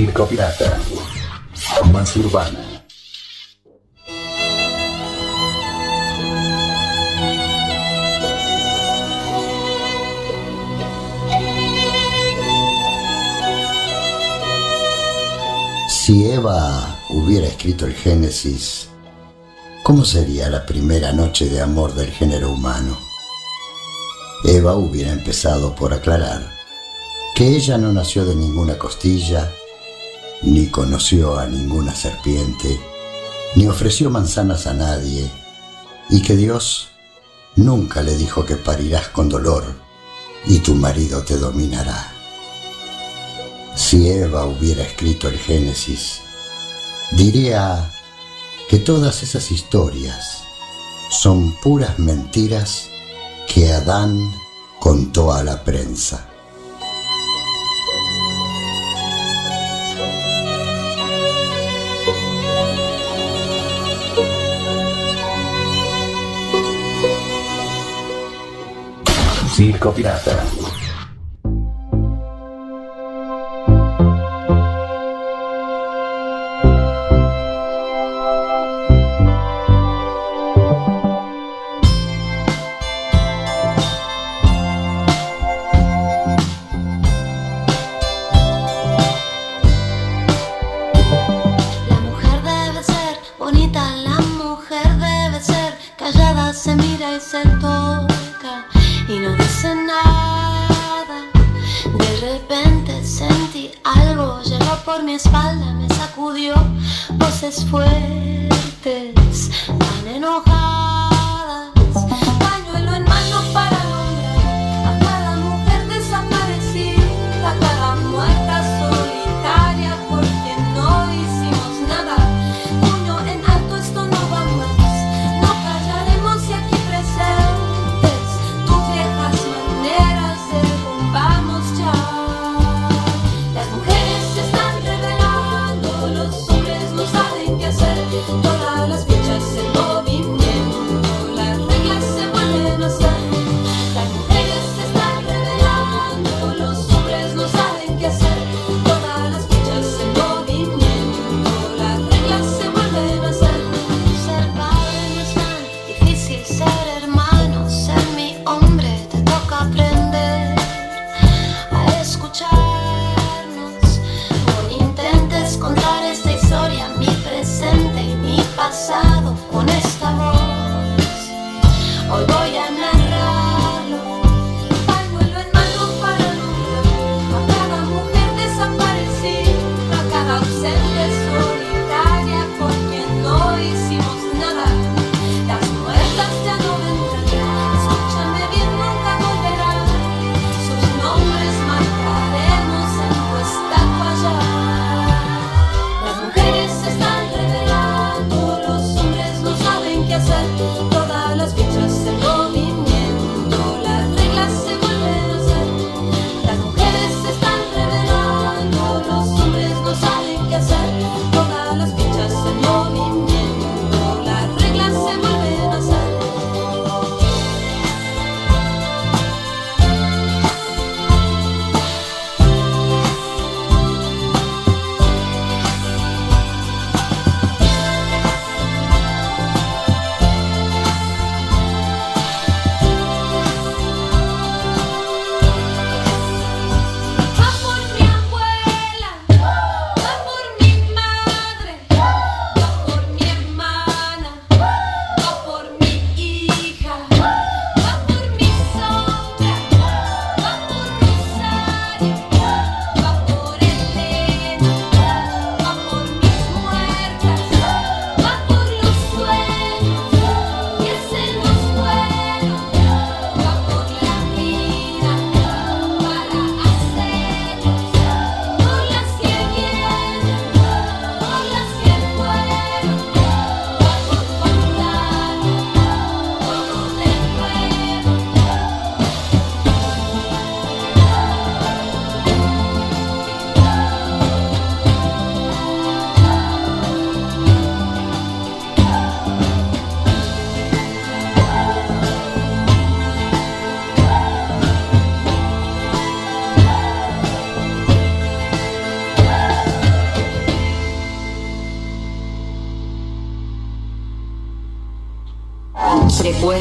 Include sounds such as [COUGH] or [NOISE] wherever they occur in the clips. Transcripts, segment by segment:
Circo Pirata. Más urbana. Si Eva hubiera escrito el Génesis, ¿cómo sería la primera noche de amor del género humano? Eva hubiera empezado por aclarar que ella no nació de ninguna costilla, ni conoció a ninguna serpiente, ni ofreció manzanas a nadie, y que Dios nunca le dijo que parirás con dolor y tu marido te dominará. Si Eva hubiera escrito el Génesis, diría que todas esas historias son puras mentiras que Adán contó a la prensa. Circo Pirata. La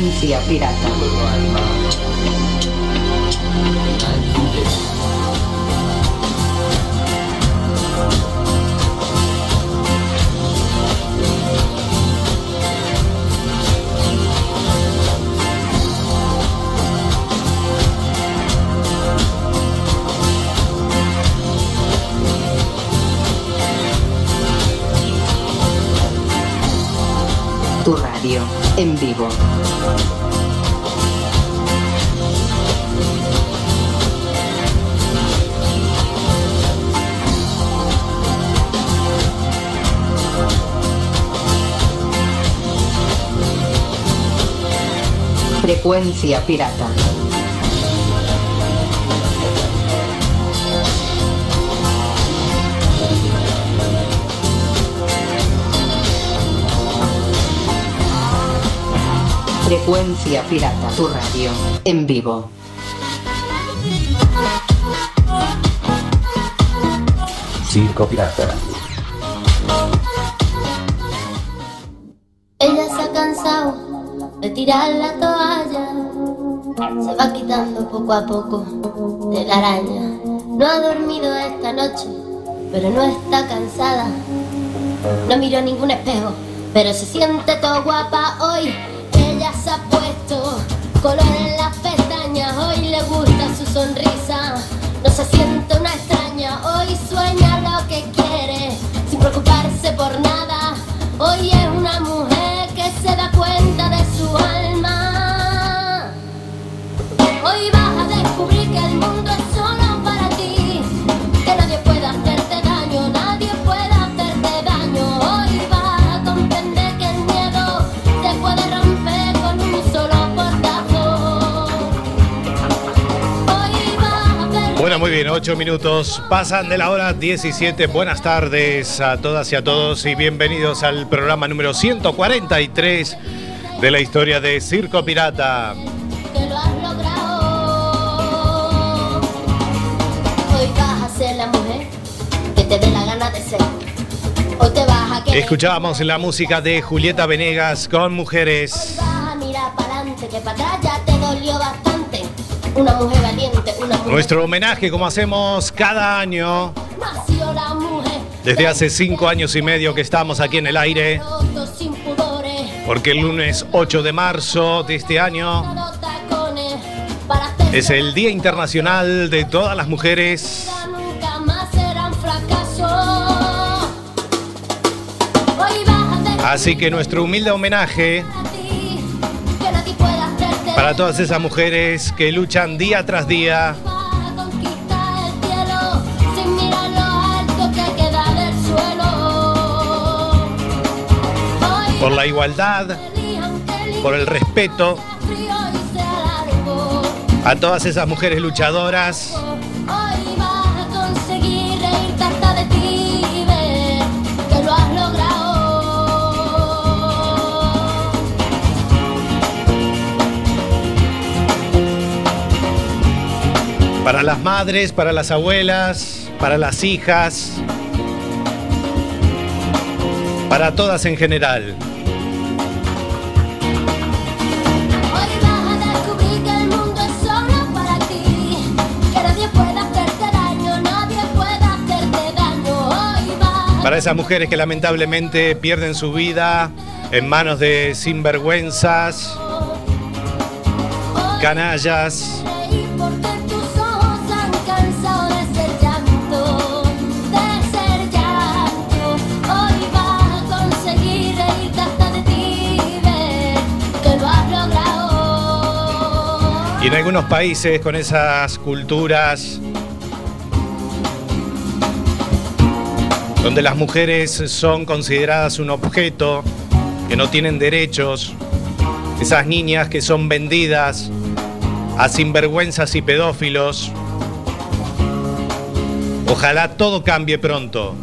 Frecuencia pirata. En vivo. Frecuencia pirata. Frecuencia pirata. Tu radio en vivo. Circo Pirata. Ella se ha cansado de tirar la toalla. Se va quitando poco a poco de la araña. No ha dormido esta noche, pero no está cansada. No miró ningún espejo, pero se siente todo guapa hoy. Se ha puesto color en las pestañas. Hoy le gusta su sonrisa. No se siente una extraña. Hoy sueña lo que quiere, sin preocuparse por nada. Hoy es una mujer que se da cuenta de su alma. Hoy vas a descubrir que el mundo bien, 8 minutos pasan de la hora 17. Buenas tardes a todas y a todos y bienvenidos al programa número 143 de la historia de Circo Pirata. que lo has logrado. Hoy vas a ser la mujer que te dé la gana de ser. Hoy te vas a querer. Escuchábamos la música de Julieta Venegas con Mujeres. Vas a mirar para adelante, que para atrás ya te dolió bastante. Una mujer valiente, una mujer. Nuestro homenaje, como hacemos cada año, Nació la mujer. desde hace cinco años y medio que estamos aquí en el aire, porque el lunes 8 de marzo de este año es el Día Internacional de todas las mujeres. Así que nuestro humilde homenaje para todas esas mujeres que luchan día tras día. Por la igualdad, por el respeto a todas esas mujeres luchadoras para las madres, para las abuelas, para las hijas, para todas en general. Para esas mujeres que lamentablemente pierden su vida en manos de sinvergüenzas, canallas, en algunos países con esas culturas donde las mujeres son consideradas un objeto, que no tienen derechos, esas niñas que son vendidas a sinvergüenzas y pedófilos. Ojalá todo cambie pronto.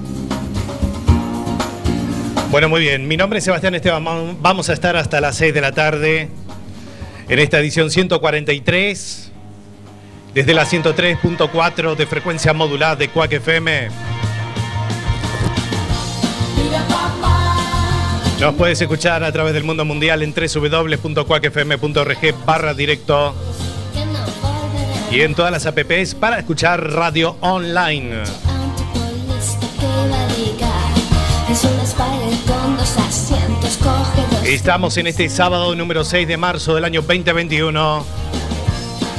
Bueno, muy bien. Mi nombre es Sebastián Esteban. Vamos a estar hasta las 6 de la tarde en esta edición 143 desde la 103.4 de frecuencia modulada de Cuac FM. Nos puedes escuchar a través del mundo mundial en www.cuacfm.org barra directo y en todas las apps para escuchar radio online. Estamos en este sábado número 6 de marzo del año 2021.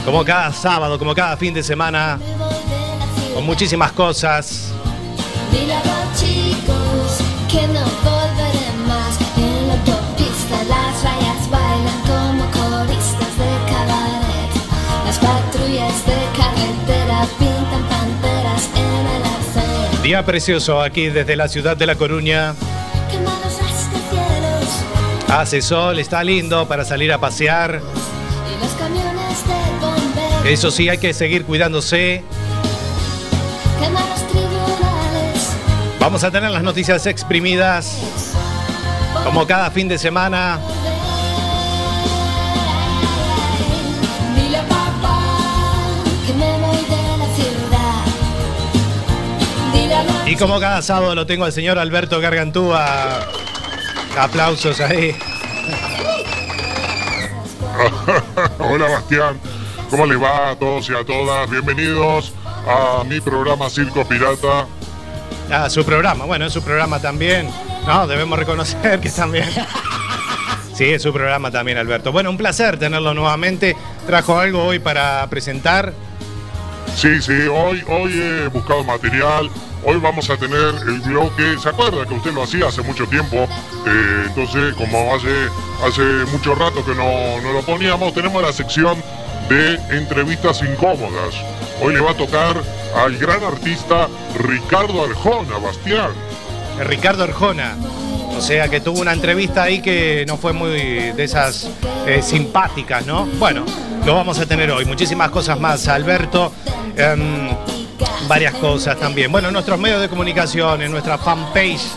Como cada sábado, como cada fin de semana, con muchísimas cosas. Dile a los chicos que no volveré más. En la autopista las rayas bailan como coristas de cabaret. Las patrullas de carretera pintan panteras en el arcén. Día precioso aquí desde la ciudad de La Coruña. Hace sol, está lindo para salir a pasear. Eso sí, hay que seguir cuidándose. Vamos a tener las noticias exprimidas como cada fin de semana. Y como cada sábado lo tengo al señor Alberto Gargantúa. Aplausos ahí. [LAUGHS] Hola Bastián, ¿cómo les va a todos y a todas? Bienvenidos a mi programa Circo Pirata. Ah, su programa. Bueno, es su programa también. No, debemos reconocer que también. Sí, es su programa también, Alberto. Bueno, un placer tenerlo nuevamente. Trajo algo hoy para presentar. Sí, sí, hoy, hoy he buscado material. Hoy vamos a tener el bloque. ¿Se acuerda que usted lo hacía hace mucho tiempo? Eh, entonces, como hace, hace mucho rato que no, no lo poníamos, tenemos la sección de entrevistas incómodas. Hoy le va a tocar al gran artista Ricardo Arjona, Bastián. Ricardo Arjona. O sea que tuvo una entrevista ahí que no fue muy de esas eh, simpáticas, ¿no? Bueno, lo vamos a tener hoy. Muchísimas cosas más, Alberto. Em, varias cosas también. Bueno, en nuestros medios de comunicación, en nuestra fanpage,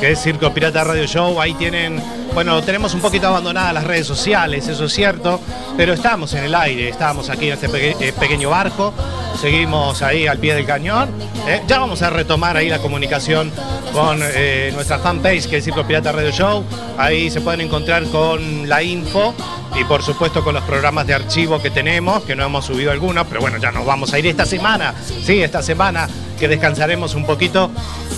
que es Circo Pirata Radio Show, ahí tienen, bueno, tenemos un poquito abandonadas las redes sociales, eso es cierto, pero estamos en el aire, estamos aquí en este eh, pequeño barco, seguimos ahí al pie del cañón. eh, ya vamos a retomar ahí la comunicación con eh, nuestra fanpage, que es Circo Pirata Radio Show. Ahí se pueden encontrar con la info y por supuesto con los programas de archivo que tenemos, que no hemos subido algunos, pero bueno, ya nos vamos a ir esta semana. Sí, esta semana que descansaremos un poquito,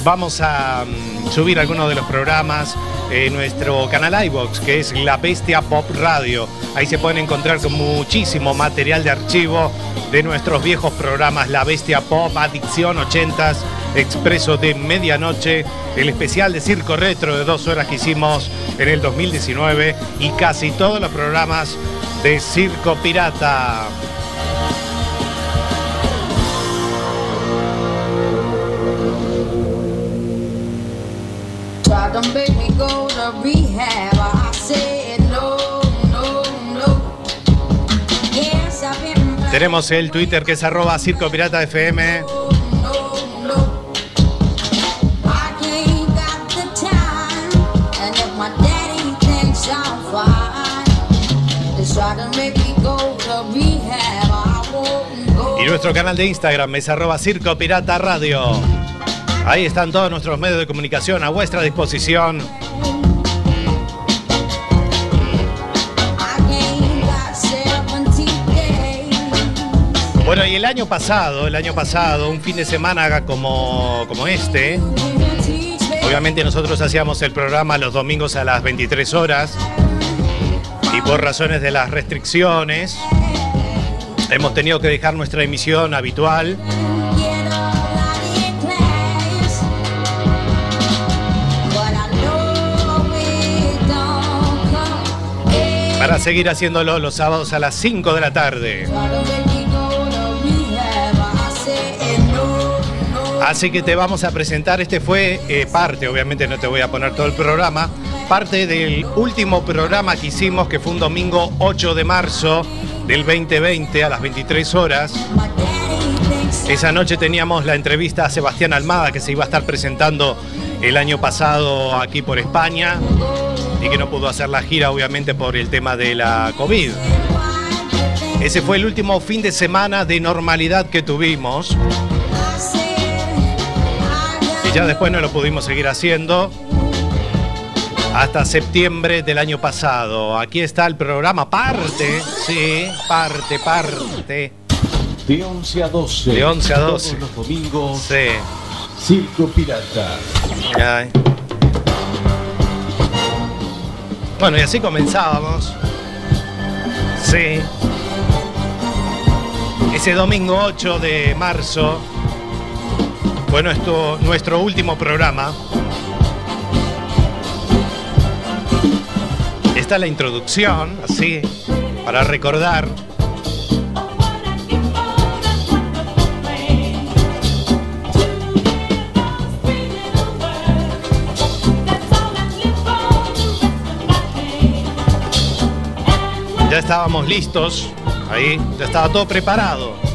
vamos a mm, subir algunos de los programas en nuestro canal iBox, que es La Bestia Pop Radio. Ahí se pueden encontrar con muchísimo material de archivo de nuestros viejos programas La Bestia Pop, Adicción 80s, Expreso de Medianoche, el especial de Circo Retro de dos horas que hicimos en el 2019 y casi todos los programas de Circo Pirata. Tenemos el Twitter que es arroba Circo Pirata FM. Y nuestro canal de Instagram es arroba Circo Pirata Radio. Ahí están todos nuestros medios de comunicación a vuestra disposición. Año pasado, el año pasado, un fin de semana como, como este, obviamente nosotros hacíamos el programa los domingos a las 23 horas y por razones de las restricciones hemos tenido que dejar nuestra emisión habitual para seguir haciéndolo los sábados a las 5 de la tarde. Así que te vamos a presentar, este fue eh, parte, obviamente no te voy a poner todo el programa, parte del último programa que hicimos, que fue un domingo 8 de marzo del 2020 a las 23 horas. Esa noche teníamos la entrevista a Sebastián Almada, que se iba a estar presentando el año pasado aquí por España y que no pudo hacer la gira, obviamente, por el tema de la COVID. Ese fue el último fin de semana de normalidad que tuvimos. Y ya después no lo pudimos seguir haciendo. hasta septiembre del año pasado. Aquí está el programa Parte, sí, parte, parte. De 11 a 12. De 11 a 12. Todos los domingos. Sí. Circo Pirata. Ay. Bueno, y así comenzábamos. Sí. Ese domingo 8 de marzo fue nuestro, nuestro último programa. Esta es la introducción, así, para recordar. Ya estábamos listos, ahí, ya estaba todo preparado.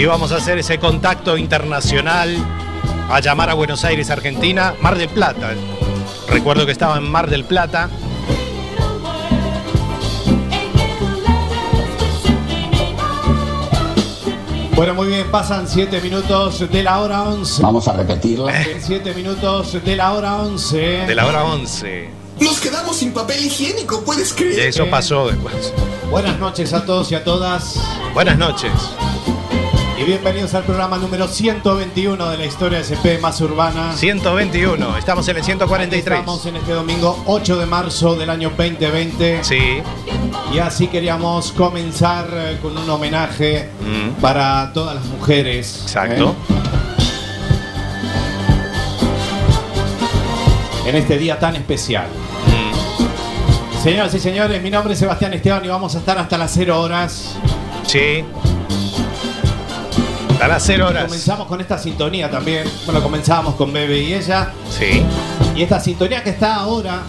Íbamos a hacer ese contacto internacional, a llamar a Buenos Aires, Argentina, Mar del Plata. Recuerdo que estaba en Mar del Plata. Bueno, muy bien, pasan 7 minutos de la hora 11. Vamos a repetirla. 7 minutos de la hora 11. De la hora 11. Nos quedamos sin papel higiénico, ¿puedes Y creer? eso pasó después. Buenas noches a todos y a todas. Buenas noches. Y bienvenidos al programa número 121 de la historia de SP más urbana. 121, estamos en el 143. Estamos en este domingo 8 de marzo del año 2020. Sí. Y así queríamos comenzar eh, con un homenaje Mm. para todas las mujeres. Exacto. ¿eh? En este día tan especial. Mm. Señoras y señores, mi nombre es Sebastián Esteban y vamos a estar hasta las 0 horas. Sí. A las 0 horas. Comenzamos con esta sintonía también. Bueno, comenzamos con Bebe y ella. Sí. Y esta sintonía que está ahora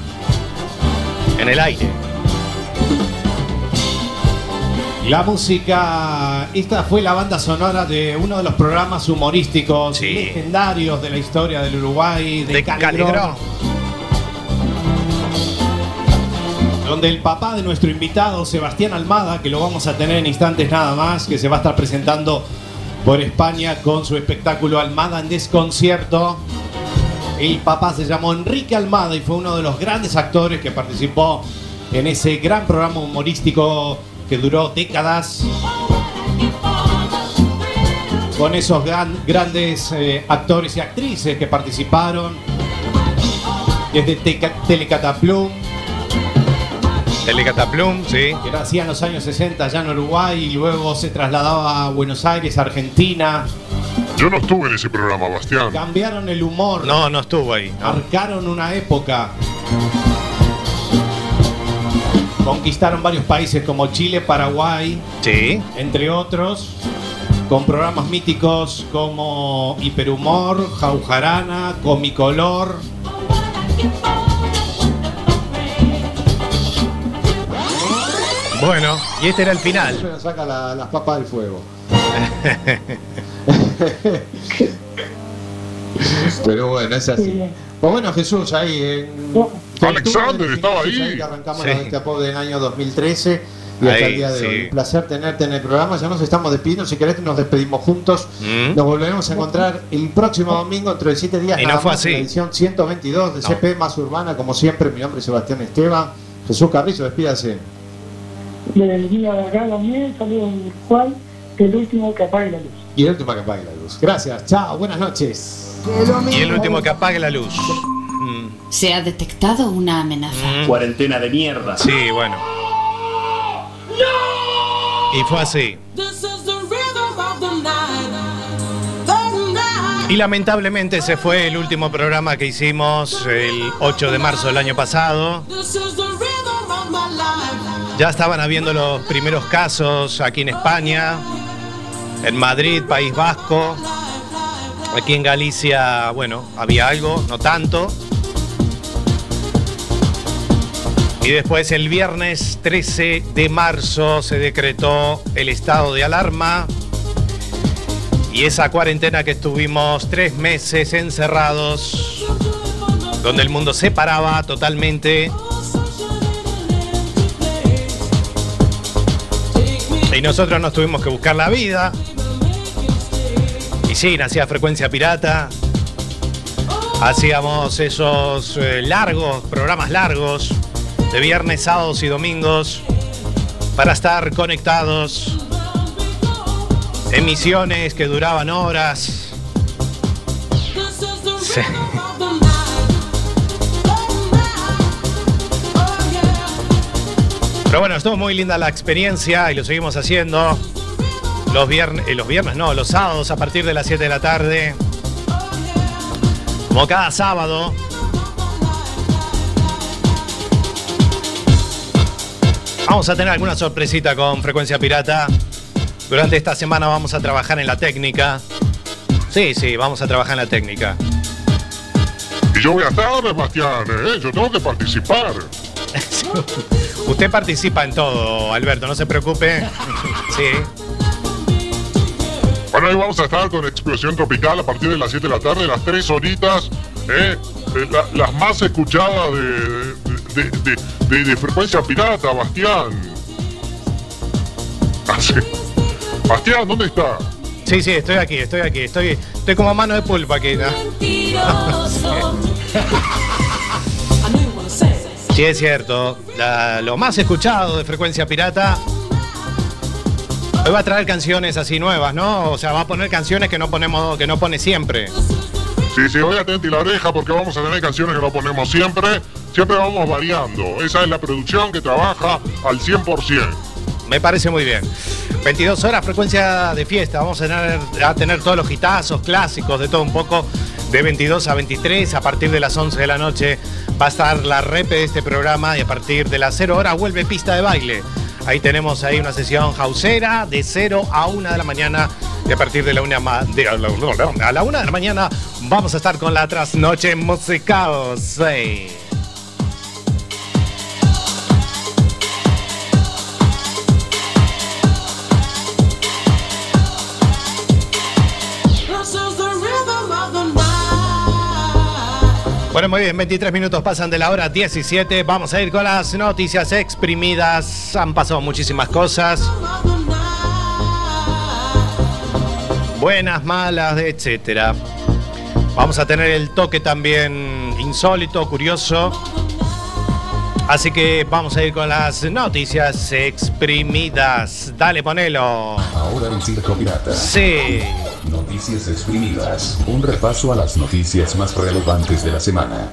En el aire. La música, esta fue la banda sonora de uno de los programas humorísticos Sí. legendarios de la historia del Uruguay, de, De Caligrón, Caligrón. donde el papá de nuestro invitado, Sebastián Almada, que lo vamos a tener en instantes nada más, que se va a estar presentando por España con su espectáculo Almada en Desconcierto. El papá se llamó Enrique Almada y fue uno de los grandes actores que participó en ese gran programa humorístico que duró décadas. Con esos gran- grandes eh, actores y actrices que participaron. Desde Teca- Telecataplum, Telecataplum, sí. que nacía en los años 60 allá en Uruguay y luego se trasladaba a Buenos Aires, Argentina. Yo no estuve en ese programa, Bastián. Cambiaron el humor. No, no estuvo ahí. no. marcaron una época. Conquistaron varios países como Chile, Paraguay, Sí. entre otros, con programas míticos como Hiperhumor, Jaujarana, Comicolor. Bueno, y este era el final. Siempre nos saca la- las papas del fuego. [LAUGHS] Pero bueno, es así. Pues bueno, Jesús, ahí en. Alexander estaba Jesús, ahí. que arrancamos Sí. la Destapó del año 2013 y hasta Ahí, el día de sí. hoy. Un placer tenerte en el programa. Ya nos estamos despidiendo. Si querés, nos despedimos juntos. Mm. Nos volveremos a encontrar el próximo domingo, dentro de siete días. Y no fue más, en así. La edición 122 de No. CP más urbana, como siempre. Mi nombre es Sebastián Esteban. Jesús Carrizo, despídase. Del día de acá también, saludos Juan, el último que apague la luz. Y el último que apague la luz. Gracias. Chao. Buenas noches. Y el último que apague la luz. Mm, Se ha detectado una amenaza. mm. Cuarentena de mierda. Sí, bueno. Y fue así. Y lamentablemente ese fue el último programa que hicimos el 8 de marzo del año pasado. Ya estaban habiendo los primeros casos aquí en España, en Madrid, País Vasco. Aquí en Galicia, bueno, había algo, no tanto. Y después el viernes 13 de marzo se decretó el estado de alarma. Y esa cuarentena que estuvimos tres meses encerrados, donde el mundo se paraba totalmente. Y nosotros nos tuvimos que buscar la vida. Y sí, nacía frecuencia pirata. Hacíamos esos eh, largos, programas largos, de viernes, sábados y domingos, para estar conectados. Emisiones que duraban horas. Sí. Pero bueno, estuvo muy linda la experiencia y lo seguimos haciendo. Los viernes, los viernes no, los sábados a partir de las 7 de la tarde. Como cada sábado. Vamos a tener alguna sorpresita con Frecuencia Pirata. Durante esta semana vamos a trabajar en la técnica. Sí, sí, vamos a trabajar en la técnica. Y yo voy a estar, Bastián, ¿eh? yo tengo que participar. [LAUGHS] [LAUGHS] Usted participa en todo, Alberto, no se preocupe. [LAUGHS] Sí. Bueno, ahí vamos a estar con Explosión Tropical a partir de las 7 de la tarde, las 3 horitas, ¿eh? Eh, la- las más escuchadas de, de, de- de- de frecuencia pirata, Bastián. Ah, sí. Bastián, ¿dónde está? Sí, sí, estoy aquí, estoy aquí, estoy, estoy como mano de pulpa aquí. ¿no? [LAUGHS] Sí, es cierto. La- lo más escuchado de Frecuencia Pirata. Hoy va a traer canciones así nuevas, ¿no? O sea, va a poner canciones que no ponemos, que no pone siempre. Sí, sí, voy atenti la oreja porque vamos a tener canciones que no ponemos siempre. Siempre vamos variando. Esa es la producción que trabaja al 100%. Me parece muy bien. 22 horas, frecuencia de fiesta. Vamos a tener, a tener todos los hitazos clásicos, de todo un poco, de 22 a 23. A partir de las 11 de la noche va a estar la repe de este programa y a partir de las 0 horas vuelve pista de baile. Ahí tenemos ahí una sesión hausera de 0 a 1 de la mañana y a partir de la 1 ma- de- a la 1 de la mañana vamos a estar con la trasnoche musical. Bueno, muy bien, 23 minutos pasan de la hora 17. Vamos a ir con las noticias exprimidas. Han pasado muchísimas cosas. Buenas, malas, etcétera. Vamos a tener el toque también insólito, curioso. Así que vamos a ir con las noticias exprimidas. Dale, ponelo. Ahora en Circo Pirata. Sí. Noticias exprimidas. Un repaso a las noticias más relevantes de la semana.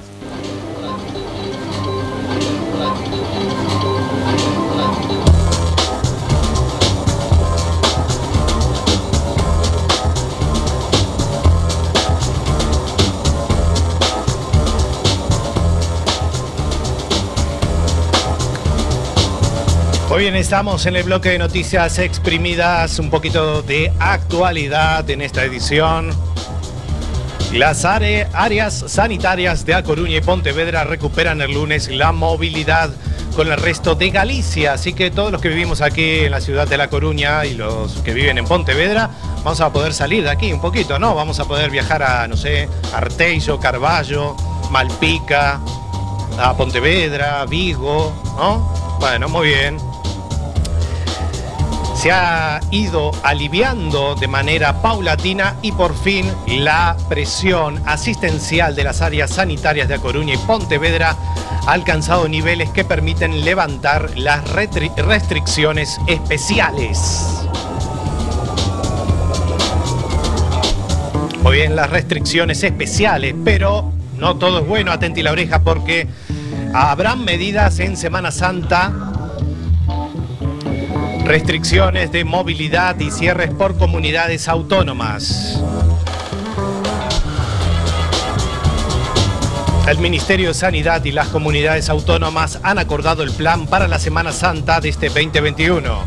Muy bien, estamos en el bloque de noticias exprimidas, un poquito de actualidad en esta edición. Las áreas sanitarias de A Coruña y Pontevedra recuperan el lunes la movilidad con el resto de Galicia, así que todos los que vivimos aquí en la ciudad de La Coruña y los que viven en Pontevedra, vamos a poder salir de aquí un poquito, ¿no? Vamos a poder viajar a, no sé, Arteixo, Carballo, Malpica, a Pontevedra, Vigo, ¿no? Bueno, muy bien se ha ido aliviando de manera paulatina y por fin la presión asistencial de las áreas sanitarias de A Coruña y Pontevedra ha alcanzado niveles que permiten levantar las restricciones especiales. Muy bien, las restricciones especiales, pero no todo es bueno, atenti la oreja porque habrán medidas en Semana Santa restricciones de movilidad y cierres por comunidades autónomas. El Ministerio de Sanidad y las comunidades autónomas han acordado el plan para la Semana Santa de este 2021.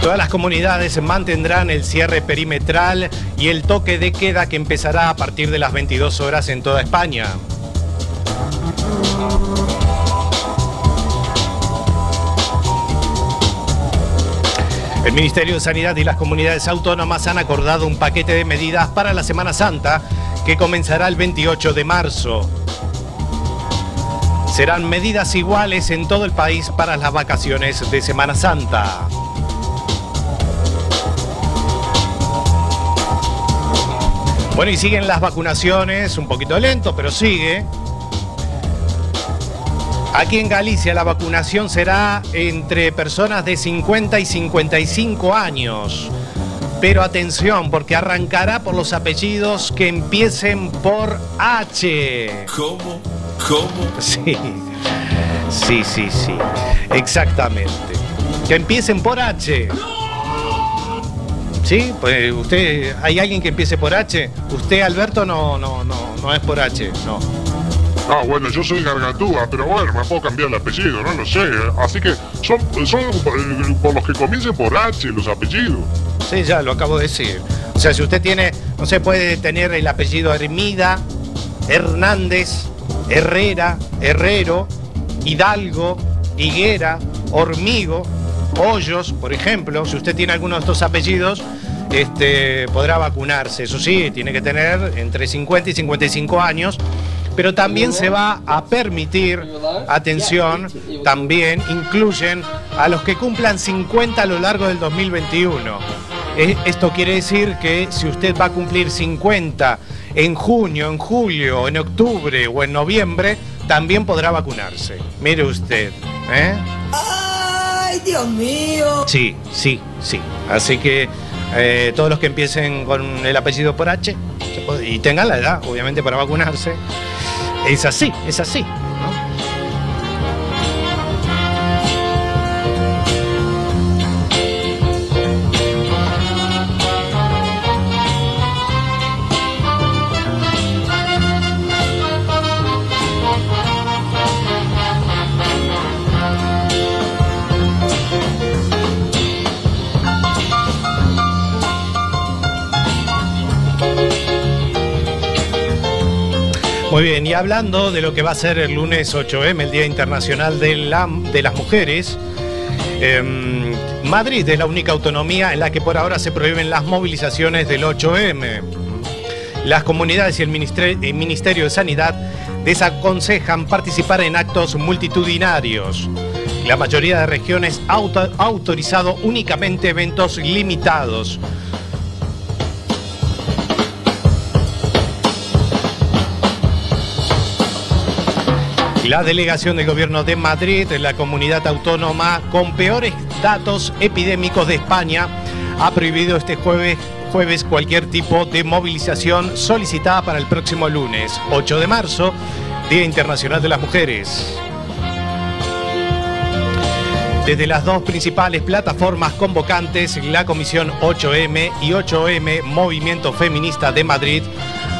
Todas las comunidades mantendrán el cierre perimetral y el toque de queda que empezará a partir de las 22 horas en toda España. El Ministerio de Sanidad y las comunidades autónomas han acordado un paquete de medidas para la Semana Santa que comenzará el 28 de marzo. Serán medidas iguales en todo el país para las vacaciones de Semana Santa. Bueno, y siguen las vacunaciones, un poquito lento, pero sigue. Aquí en Galicia la vacunación será entre personas de 50 y 55 años. Pero atención, porque arrancará por los apellidos que empiecen por H. ¿Cómo? ¿Cómo? Sí, sí, sí, sí. Exactamente. Que empiecen por H. ¿Sí? Pues usted, ¿hay alguien que empiece por H? Usted, Alberto, no, no, no, no es por H, no. Ah, bueno, yo soy Gargantúa, pero bueno, me puedo cambiar el apellido, no lo sé. Así que son, son eh, por los que comiencen por H los apellidos. Sí, ya lo acabo de decir. O sea, si usted tiene, no sé, puede tener el apellido Hermida, Hernández, Herrera, Herrero, Hidalgo, Higuera, Hormigo, Hoyos, por ejemplo. Si usted tiene alguno de estos apellidos, este, podrá vacunarse. Eso sí, tiene que tener entre 50 y 55 años. Pero también se va a permitir, atención, también incluyen a los que cumplan 50 a lo largo del 2021. Eh, Esto quiere decir que si usted va a cumplir 50 en junio, en julio, en octubre o en noviembre, también podrá vacunarse. Mire usted. ¿eh? ¡Ay, Dios mío! Sí, sí, sí. Así que eh, todos los que empiecen con el apellido por H y tengan la edad, obviamente, para vacunarse, es así, es así. Muy bien, y hablando de lo que va a ser el lunes 8M, el Día Internacional de, la- de las Mujeres, em, Madrid es la única autonomía en la que por ahora se prohíben las movilizaciones del 8M. Las comunidades y el Ministerio de Sanidad desaconsejan participar en actos multitudinarios. La mayoría de regiones ha autorizado únicamente eventos limitados. La delegación del gobierno de Madrid, la comunidad autónoma con peores datos epidémicos de España, ha prohibido este jueves, jueves cualquier tipo de movilización solicitada para el próximo lunes, 8 de marzo, Día Internacional de las Mujeres. Desde las dos principales plataformas convocantes, la Comisión 8M y 8M Movimiento Feminista de Madrid,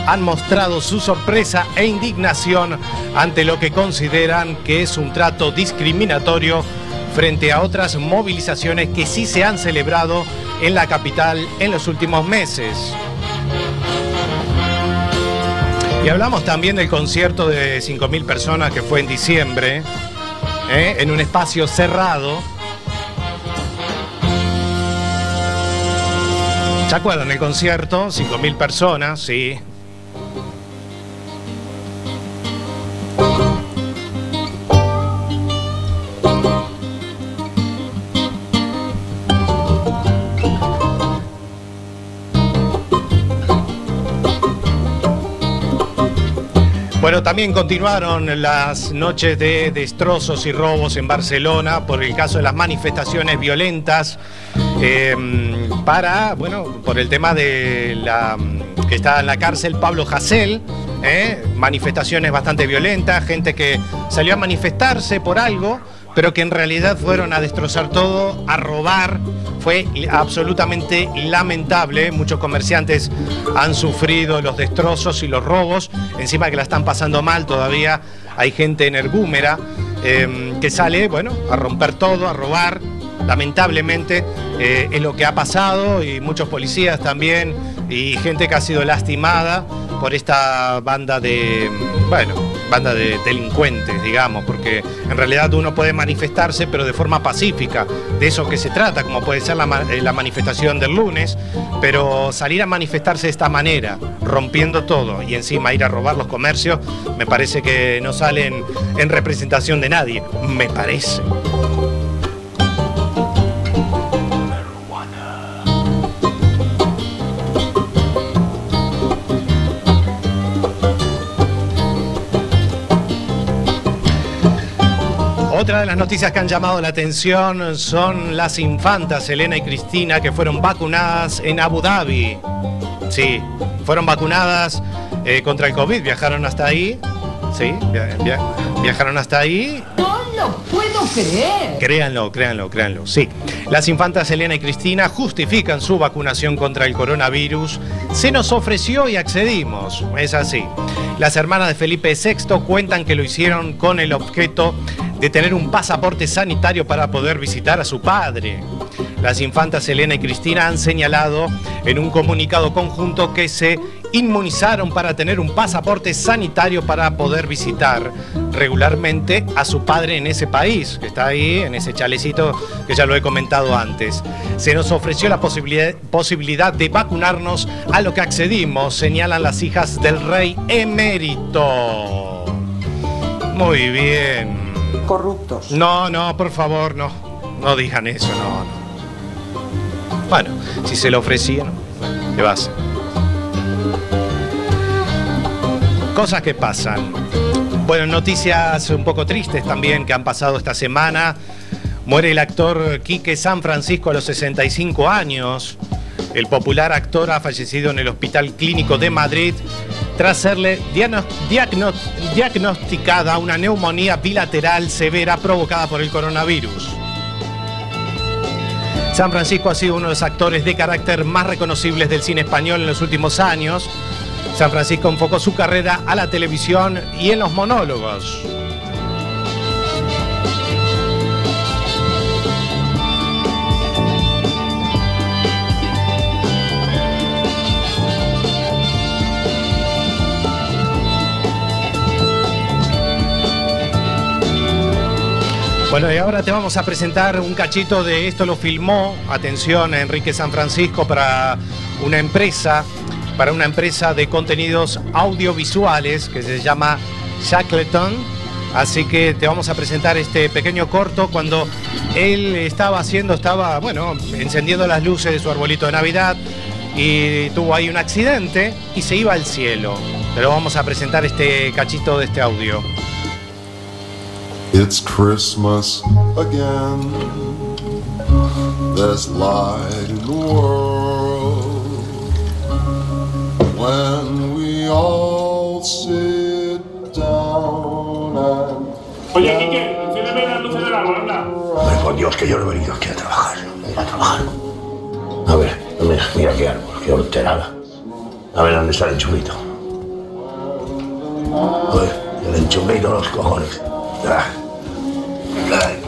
han mostrado su sorpresa e indignación ante lo que consideran que es un trato discriminatorio frente a otras movilizaciones que sí se han celebrado en la capital en los últimos meses. Y hablamos también del concierto de 5.000 personas que fue en diciembre, ¿eh? en un espacio cerrado. ¿Se acuerdan el concierto? 5.000 personas, sí. Bueno, también continuaron las noches de destrozos y robos en Barcelona por el caso de las manifestaciones violentas eh, para, bueno, por el tema de la que está en la cárcel Pablo Hasél, ¿eh? manifestaciones bastante violentas, gente que salió a manifestarse por algo, pero que en realidad fueron a destrozar todo, a robar. Fue absolutamente lamentable. Muchos comerciantes han sufrido los destrozos y los robos. Encima que la están pasando mal todavía. Hay gente energúmera eh, que sale, bueno, a romper todo, a robar. Lamentablemente eh, es lo que ha pasado y muchos policías también y gente que ha sido lastimada por esta banda de, bueno, banda de delincuentes, digamos, porque en realidad uno puede manifestarse, pero de forma pacífica, de eso que se trata, como puede ser eh, la manifestación del lunes, pero salir a manifestarse de esta manera, rompiendo todo y encima ir a robar los comercios, me parece que no salen en representación de nadie, me parece. Otra de las noticias que han llamado la atención son las infantas Elena y Cristina que fueron vacunadas en Abu Dhabi. Sí, fueron vacunadas eh, contra el COVID, viajaron hasta ahí. Sí, via- via- viajaron hasta ahí lo puedo creer. Créanlo, créanlo, créanlo. Sí. Las infantas Elena y Cristina justifican su vacunación contra el coronavirus. Se nos ofreció y accedimos. Es así. Las hermanas de Felipe VI cuentan que lo hicieron con el objeto de tener un pasaporte sanitario para poder visitar a su padre. Las infantas Elena y Cristina han señalado en un comunicado conjunto que se inmunizaron para tener un pasaporte sanitario para poder visitar regularmente a su padre en ese país, que está ahí, en ese chalecito que ya lo he comentado antes. Se nos ofreció la posibilidad, posibilidad de vacunarnos, a lo que accedimos, señalan las hijas del rey emérito. Muy bien. Corruptos. No, no, por favor, no. No digan eso, no, no. Bueno, si se lo ofrecían, ¿qué va a hacer? Cosas que pasan. Bueno, noticias un poco tristes también que han pasado esta semana. Muere el actor Quique San Francisco a los 65 años. El popular actor ha fallecido en el Hospital Clínico de Madrid tras serle diagno- diagno- diagnosticada una neumonía bilateral severa provocada por el coronavirus. San Francisco ha sido uno de los actores de carácter más reconocibles del cine español en los últimos años. San Francisco enfocó su carrera a la televisión y en los monólogos. Bueno, y ahora te vamos a presentar un cachito de esto lo filmó, atención, Enrique San Francisco para una empresa, para una empresa de contenidos audiovisuales que se llama Shackleton. Así que te vamos a presentar este pequeño corto cuando él estaba haciendo, estaba, bueno, encendiendo las luces de su arbolito de Navidad y tuvo ahí un accidente y se iba al cielo. Pero vamos a presentar este cachito de este audio. It's Christmas again. There's light in the world. When we all sit down and. Oye, Quique, enciéndeme las luces del árbol, anda. Hombre, por Dios, que yo no he venido aquí a trabajar. A trabajar. A ver, mira, qué árbol, qué horterada. A ver, ¿dónde está el enchufito? A ver, el enchufito, los cojones. Ay.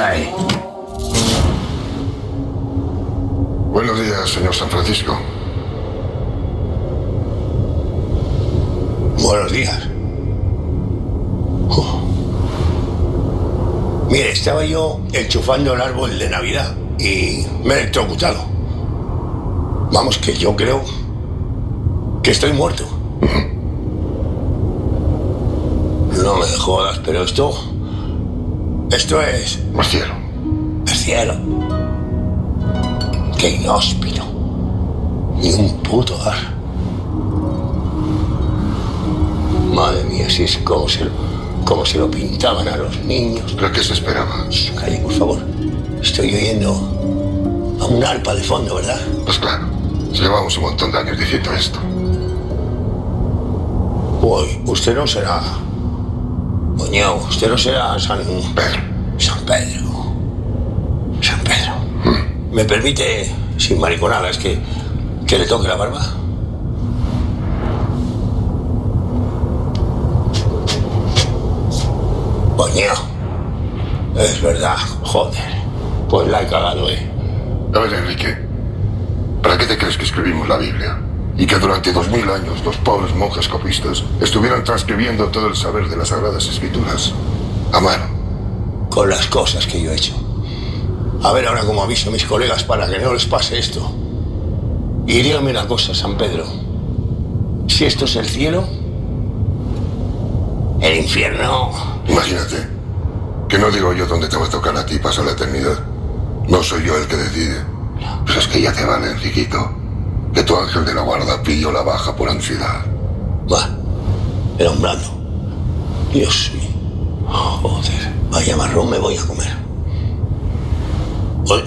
Ay. Buenos días, señor San Francisco. Buenos días. Oh. Mire, estaba yo enchufando el árbol de Navidad y me he electrocutado. Vamos, que yo creo que estoy muerto. No me jodas, pero esto. Esto es. Más cielo. El cielo. Qué inhóspito. Ni un puto ar. Madre mía, si es como se, como se lo pintaban a los niños. ¿Pero qué se esperaba? Calle, por favor. Estoy oyendo a un arpa de fondo, ¿verdad? Pues claro. Llevamos un montón de años diciendo esto. Uy, usted no será. Coño, usted no será San Pedro. San Pedro. San Pedro. ¿Me permite, sin mariconadas, que, que le toque la barba? Coño. Es verdad, joder. Pues la he cagado, eh. A ver, Enrique. ¿Para qué te crees que escribimos la Biblia? Y que durante dos mil años los pobres monjes copistas estuvieron transcribiendo todo el saber de las Sagradas Escrituras. A mano. Con las cosas que yo he hecho. A ver ahora cómo aviso a mis colegas para que no les pase esto. Y dígame una cosa, San Pedro. Si esto es el cielo, el infierno. Imagínate. Que no digo yo dónde te va a tocar a ti pasar la eternidad. No soy yo el que decide. Pues es que ya te vale, Enriquito. Que tu ángel de la guarda pilló la baja por ansiedad. Va, era un blando. Dios mío. Joder, vaya marrón me voy a comer.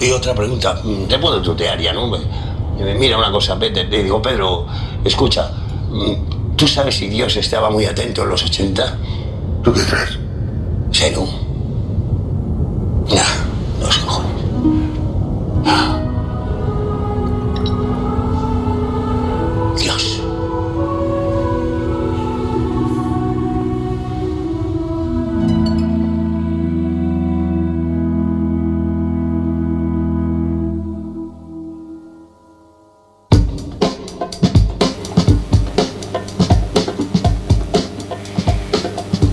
Y otra pregunta, mm, te puedo tutear ya, ¿no? Mira una cosa, vete, te digo, Pedro, escucha, mm, ¿tú sabes si Dios estaba muy atento en los 80? ¿Tú qué crees? Serú. Nah, los cojones.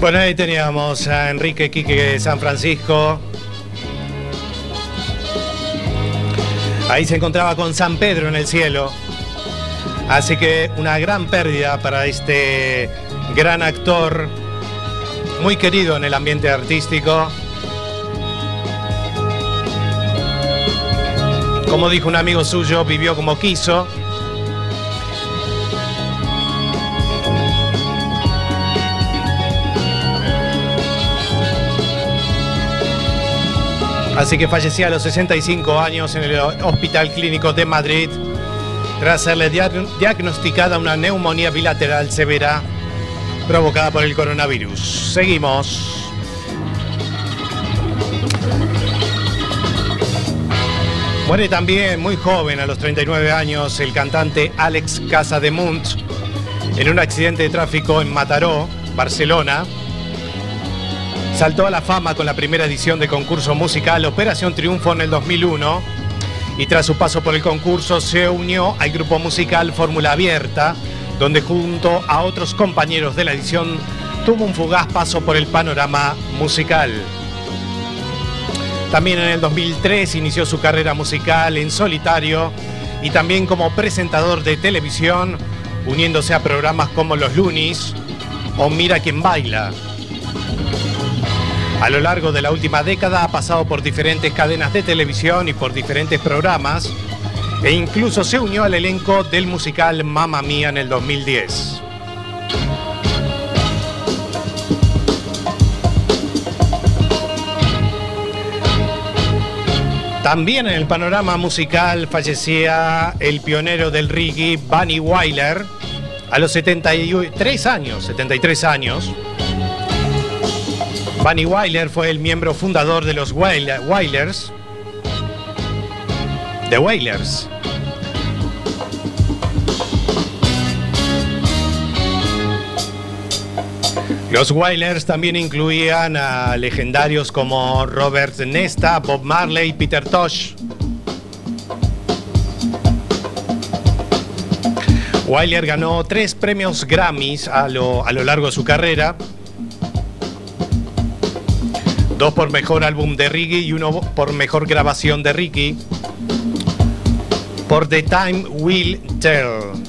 Bueno, ahí teníamos a Enrique Quique San Francisco. Ahí se encontraba con San Pedro en el cielo. Así que una gran pérdida para este gran actor, muy querido en el ambiente artístico. Como dijo un amigo suyo, vivió como quiso. Así que fallecía a los 65 años en el Hospital Clínico de Madrid tras serle dia- diagnosticada una neumonía bilateral severa provocada por el coronavirus. Seguimos. Muere también muy joven, a los 39 años, el cantante Alex Casademunt en un accidente de tráfico en Mataró, Barcelona. Saltó a la fama con la primera edición de concurso musical Operación Triunfo en el 2001 y tras su paso por el concurso se unió al grupo musical Fórmula Abierta, donde junto a otros compañeros de la edición tuvo un fugaz paso por el panorama musical. También en el 2003 inició su carrera musical en solitario y también como presentador de televisión, uniéndose a programas como Los Lunis o Mira quién baila. A lo largo de la última década ha pasado por diferentes cadenas de televisión y por diferentes programas e incluso se unió al elenco del musical Mamma Mía en el 2010. También en el panorama musical fallecía el pionero del reggae, Bunny Wyler, a los 73 años, 73 años. Bunny Wyler fue el miembro fundador de los Wail- Wailers. The Wailers. Los Wailers también incluían a legendarios como Robert Nesta, Bob Marley y Peter Tosh. Wyler ganó tres premios Grammys a lo largo de su carrera. Dos por mejor álbum de reggae y uno por mejor grabación de reggae. Por The Time Will Tell.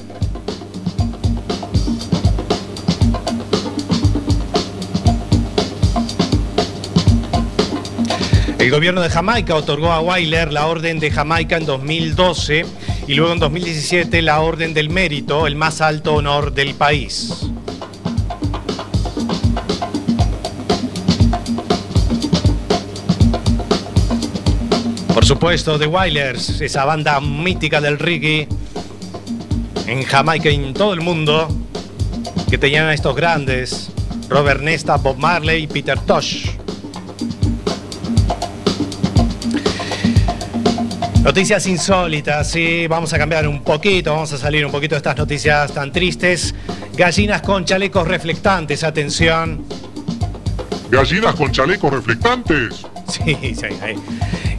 El gobierno de Jamaica otorgó a Wyler la Orden de Jamaica en 2012 y luego en 2017 la Orden del Mérito, el más alto honor del país. Supuesto, The Wailers, esa banda mítica del reggae en Jamaica y en todo el mundo, que tenían a estos grandes, Robert Nesta, Bob Marley y Peter Tosh. Noticias insólitas, sí, vamos a cambiar un poquito, vamos a salir un poquito de estas noticias tan tristes. Gallinas con chalecos reflectantes, atención. Gallinas con chalecos reflectantes. Sí, sí, ahí.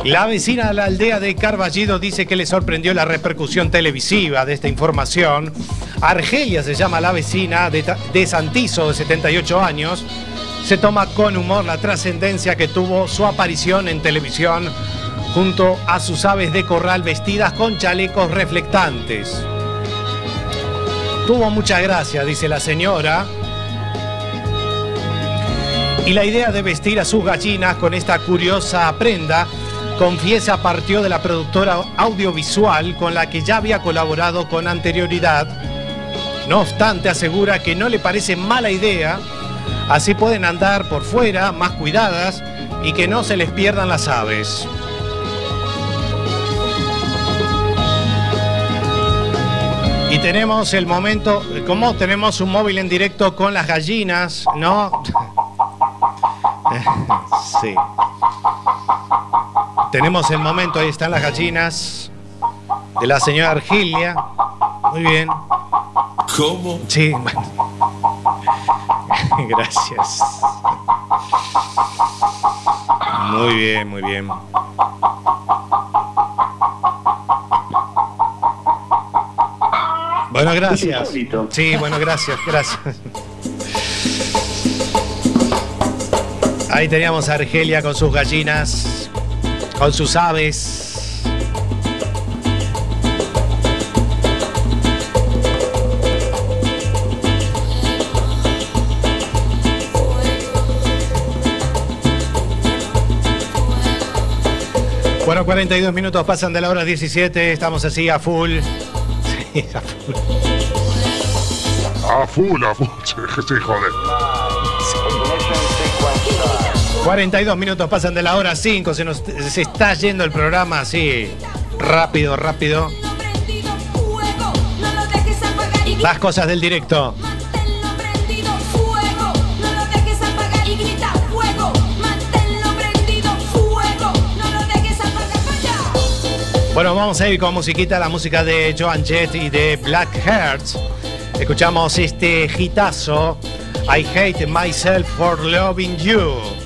La vecina de la aldea de Carballido dice que le sorprendió la repercusión televisiva de esta información. Argelia se llama la vecina de, de Santizo, de 78 años. Se toma con humor la trascendencia que tuvo su aparición en televisión junto a sus aves de corral vestidas con chalecos reflectantes. Tuvo mucha gracia, dice la señora, y la idea de vestir a sus gallinas con esta curiosa prenda, confiesa, partió de la productora audiovisual con la que ya había colaborado con anterioridad. No obstante, asegura que no le parece mala idea Así pueden andar por fuera más cuidadas y que no se les pierdan las aves. Y tenemos el momento, como tenemos un móvil en directo con las gallinas, ¿no? [LAUGHS] Sí. Tenemos el momento, ahí están las gallinas de la señora Argilia. Muy bien. ¿Cómo? Sí, bueno. [LAUGHS] Gracias. Muy bien, muy bien. Bueno, gracias. Sí, bueno, gracias, gracias. Ahí teníamos a Argelia con sus gallinas, con sus aves. Bueno, 42 minutos pasan de la hora 17, estamos así a full. [LAUGHS] Sí, a full. A full, a full. [LAUGHS] Sí, joder. 42 minutos pasan de la hora 5, se nos se está yendo el programa así rápido, rápido. Las cosas del directo. Bueno, vamos a ir con musiquita, la música de Joan Jett y de Black Hearts. Escuchamos este hitazo. I hate myself for loving you.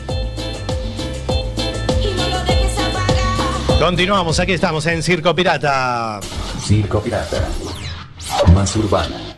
Continuamos, aquí estamos en Circo Pirata. Circo Pirata. Más urbana.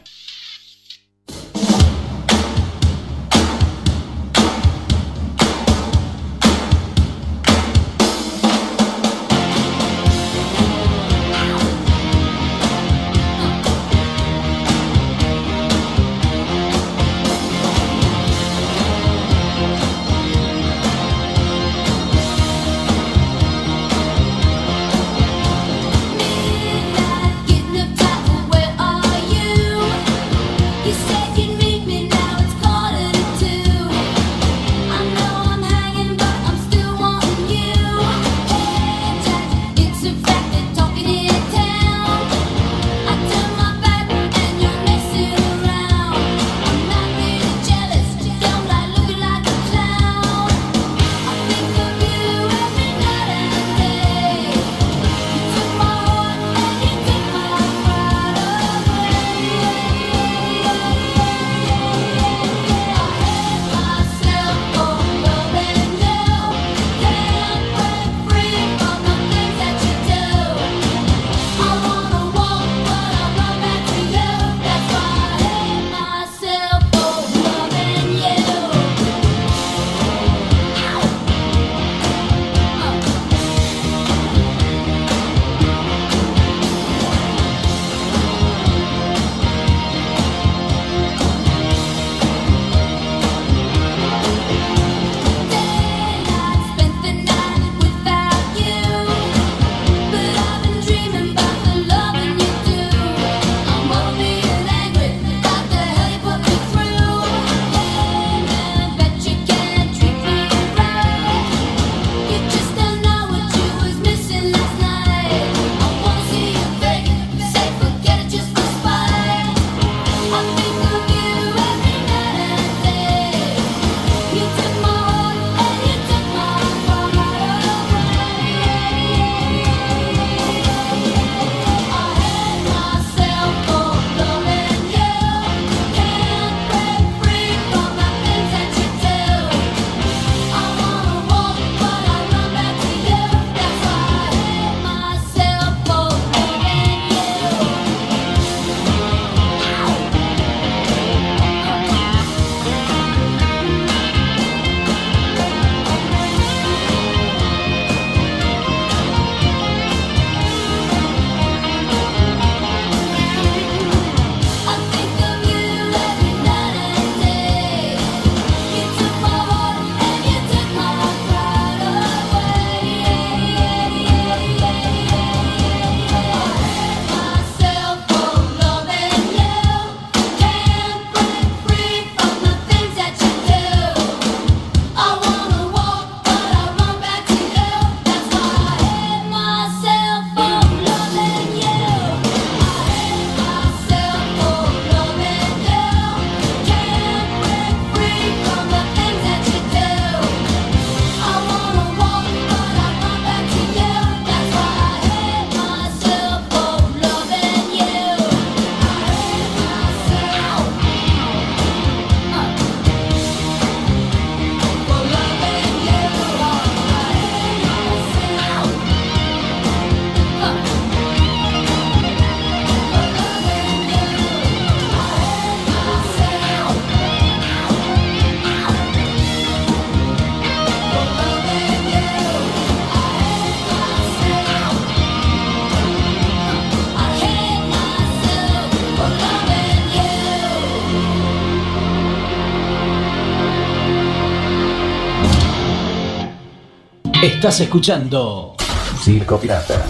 Estás escuchando Circo Pirata.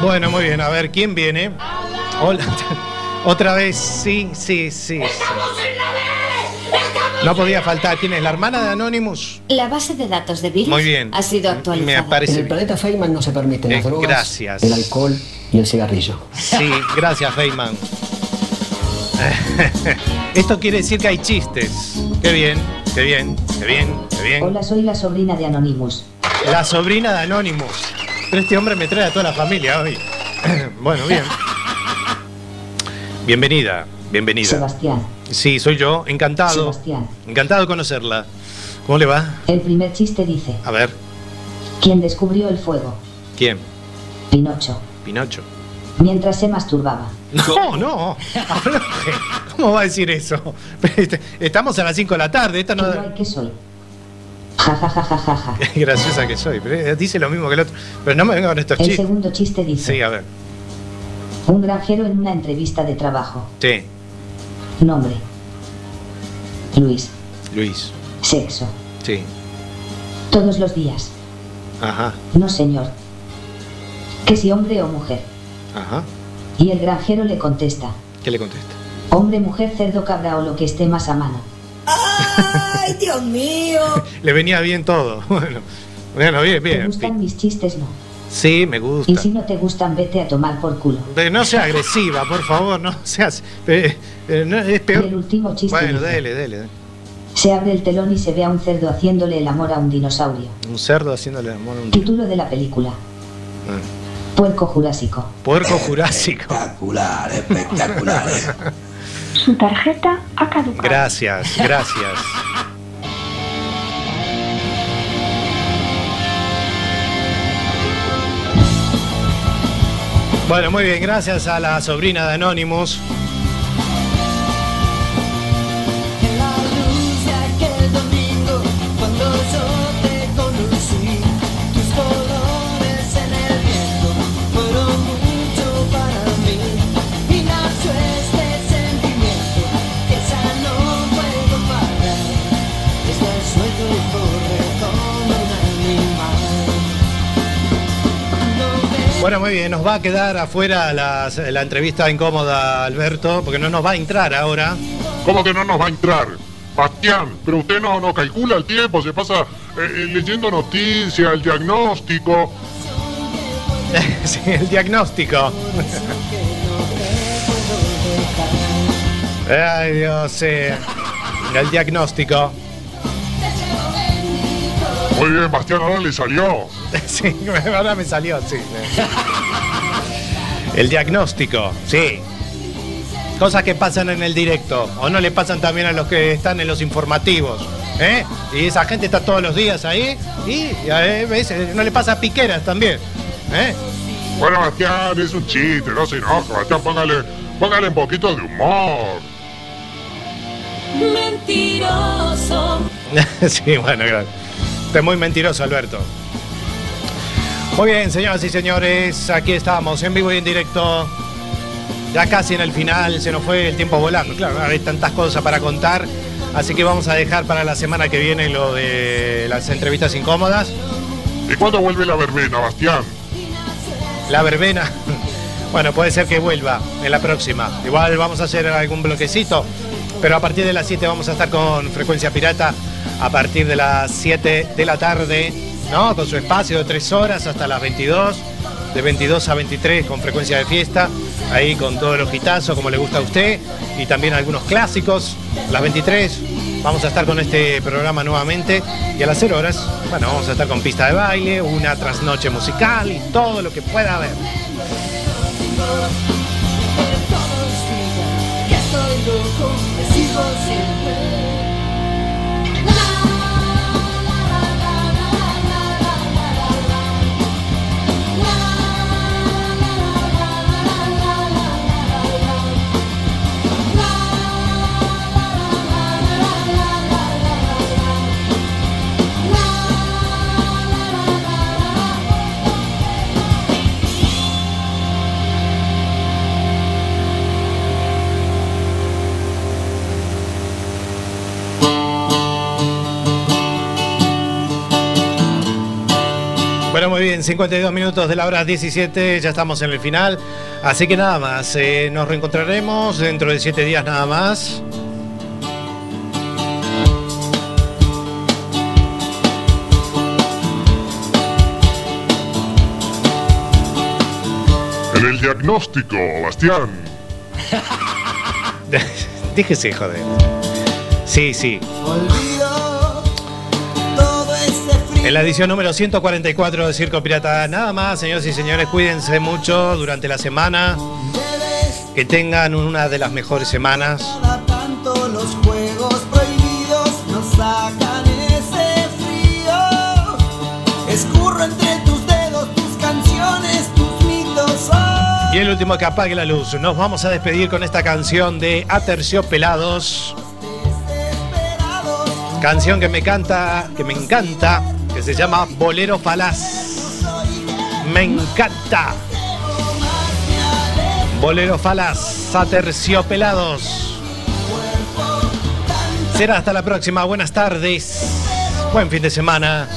Bueno, muy bien, a ver, ¿quién viene? Hola. Otra vez, sí, sí, sí. sí. No podía faltar. ¿Quién es? ¿La hermana de Anonymous? La base de datos de virus Muy bien. ha sido actualizada. Me parece En el bien. planeta Feynman no se permiten Eh, las drogas, gracias. el alcohol y el cigarrillo. Sí, gracias, Feynman. [LAUGHS] Esto quiere decir que hay chistes. Qué bien, qué bien, qué bien, qué bien. Hola, soy la sobrina de Anonymous. La sobrina de Anonymous. Pero este hombre me trae a toda la familia hoy. [CLEARS THROAT] bueno, bien. Bienvenida, bienvenida. Sebastián. Sí, soy yo, encantado. Sebastián. Encantado de conocerla. ¿Cómo le va? El primer chiste dice: A ver, ¿Quién descubrió el fuego? ¿quién? Pinocho. Pinocho. Mientras se masturbaba. No, no. ¿Cómo va a decir eso? [LAUGHS] Este, Estamos a las 5 de la tarde. Esta no. Ja, ja, ja, ja, ja, ja. Qué [LAUGHS] graciosa que soy. Pero eh, dice lo mismo que el otro. Pero no me venga con estos El chistes. segundo chiste dice: Sí, a ver. Un granjero en una entrevista de trabajo. Sí, Nombre: Luis. Luis. Sexo. Sí. Todos los días. Ajá, No, señor. Que si hombre o mujer. ajá. Y el granjero le contesta: ¿Qué le contesta? Hombre, mujer, cerdo, cabra o lo que esté más a mano. ¡Ay, Dios mío! [LAUGHS] Le venía bien todo. [LAUGHS] Bueno, bueno bien, ¿Te bien. gustan mis chistes? No. Sí, me Y gusta. si no te gustan, vete a tomar por culo. Pero no sea agresiva, por favor, no seas. eh, eh, no, es Y peor. el último chiste Bueno, dice, dele, dele, dele. Se abre el telón y se ve a un cerdo haciéndole el amor a un dinosaurio. Un cerdo haciéndole amor a un Título de la película. Ah. Puerco Jurásico. Puerco jurásico. Espectacular, espectacular. [LAUGHS] Su tarjeta ha caducado. Gracias, gracias. Bueno, muy bien, gracias a la sobrina de Anonymous. Bueno, muy bien, nos va a quedar afuera las- la entrevista incómoda, Alberto, porque no nos va a entrar ahora. ¿Cómo que no nos va a entrar? Bastián, pero usted no, no calcula el tiempo, se pasa eh, eh, leyendo noticias, el diagnóstico. [LAUGHS] Sí, el diagnóstico. [LAUGHS] Ay, Dios, sí. El diagnóstico. Muy bien, Bastián, ahora le salió. [LAUGHS] Sí, ahora me salió, sí. El diagnóstico, sí. Cosas que pasan en el directo, o no le pasan también a los que están en los informativos. ¿eh? Y esa gente está todos los días ahí y a veces no le pasa a piqueras también. ¿eh? Bueno, Bastián, es un chiste, no se enoje, Bastián, póngale, póngale un poquito de humor. Mentiroso. [LAUGHS] sí, bueno, gracias. Usted es muy mentiroso, Alberto. Muy bien, señoras y señores, aquí estamos, en vivo y en directo. Ya casi en el final, se nos fue el tiempo volando. Claro, hay tantas cosas para contar. Así que vamos a dejar para la semana que viene lo de las entrevistas incómodas. ¿Y cuándo vuelve la verbena, Bastián? La verbena. [LAUGHS] Bueno, puede ser que vuelva en la próxima. Igual vamos a hacer algún bloquecito. Pero a partir de las 7 vamos a estar con Frecuencia Pirata. A partir de las 7 de la tarde, ¿no? Con su espacio de 3 horas hasta las 22. De 22 a 23 con frecuencia de fiesta. Ahí con todos los hitazos como le gusta a usted. Y también algunos clásicos. Las 23 vamos a estar con este programa nuevamente. Y a las 0 horas, bueno, vamos a estar con pista de baile, una trasnoche musical y todo lo que pueda haber. 52 minutos de la hora 17, ya estamos en el final. Así que nada más, eh, nos reencontraremos dentro de 7 días nada más. En el diagnóstico, Bastián. [LAUGHS] Déjese, joder. Sí, sí. En la edición número 144 de Circo Pirata. Nada más, señores y señores, cuídense mucho durante la semana. Que tengan una de las mejores semanas. Y el último que apague la luz. Nos vamos a despedir con esta canción de Aterciopelados. Canción que me canta, que me encanta, que se llama Bolero Falaz. Me encanta. Bolero Falaz, Aterciopelados. Será hasta la próxima. Buenas tardes. Buen fin de semana.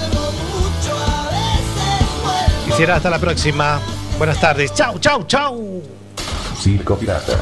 Y será hasta la próxima. Buenas tardes. Chau, chau, chau. Circo Pirata.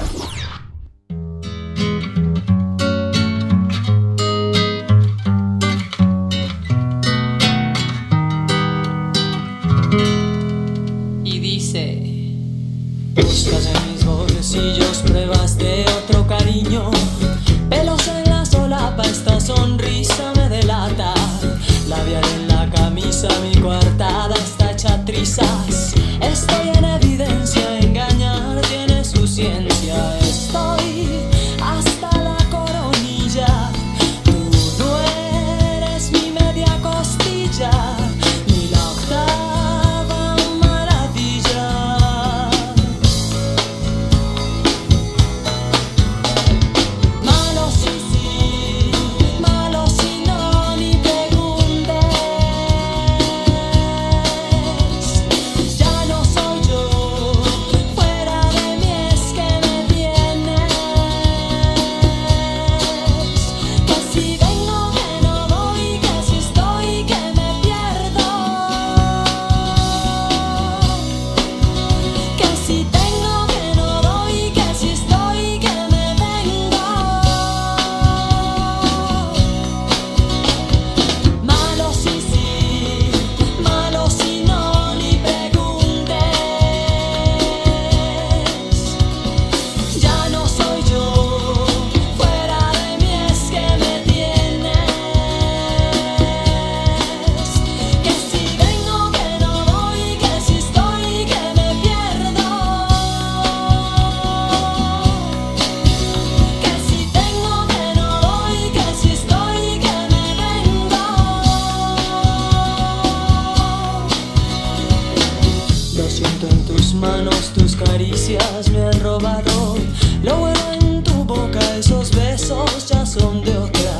Me han robado. Lo bueno en tu boca, esos besos ya son de otra.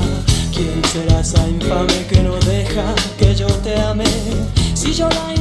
¿Quién será esa infame que no deja que yo te ame? Si yo la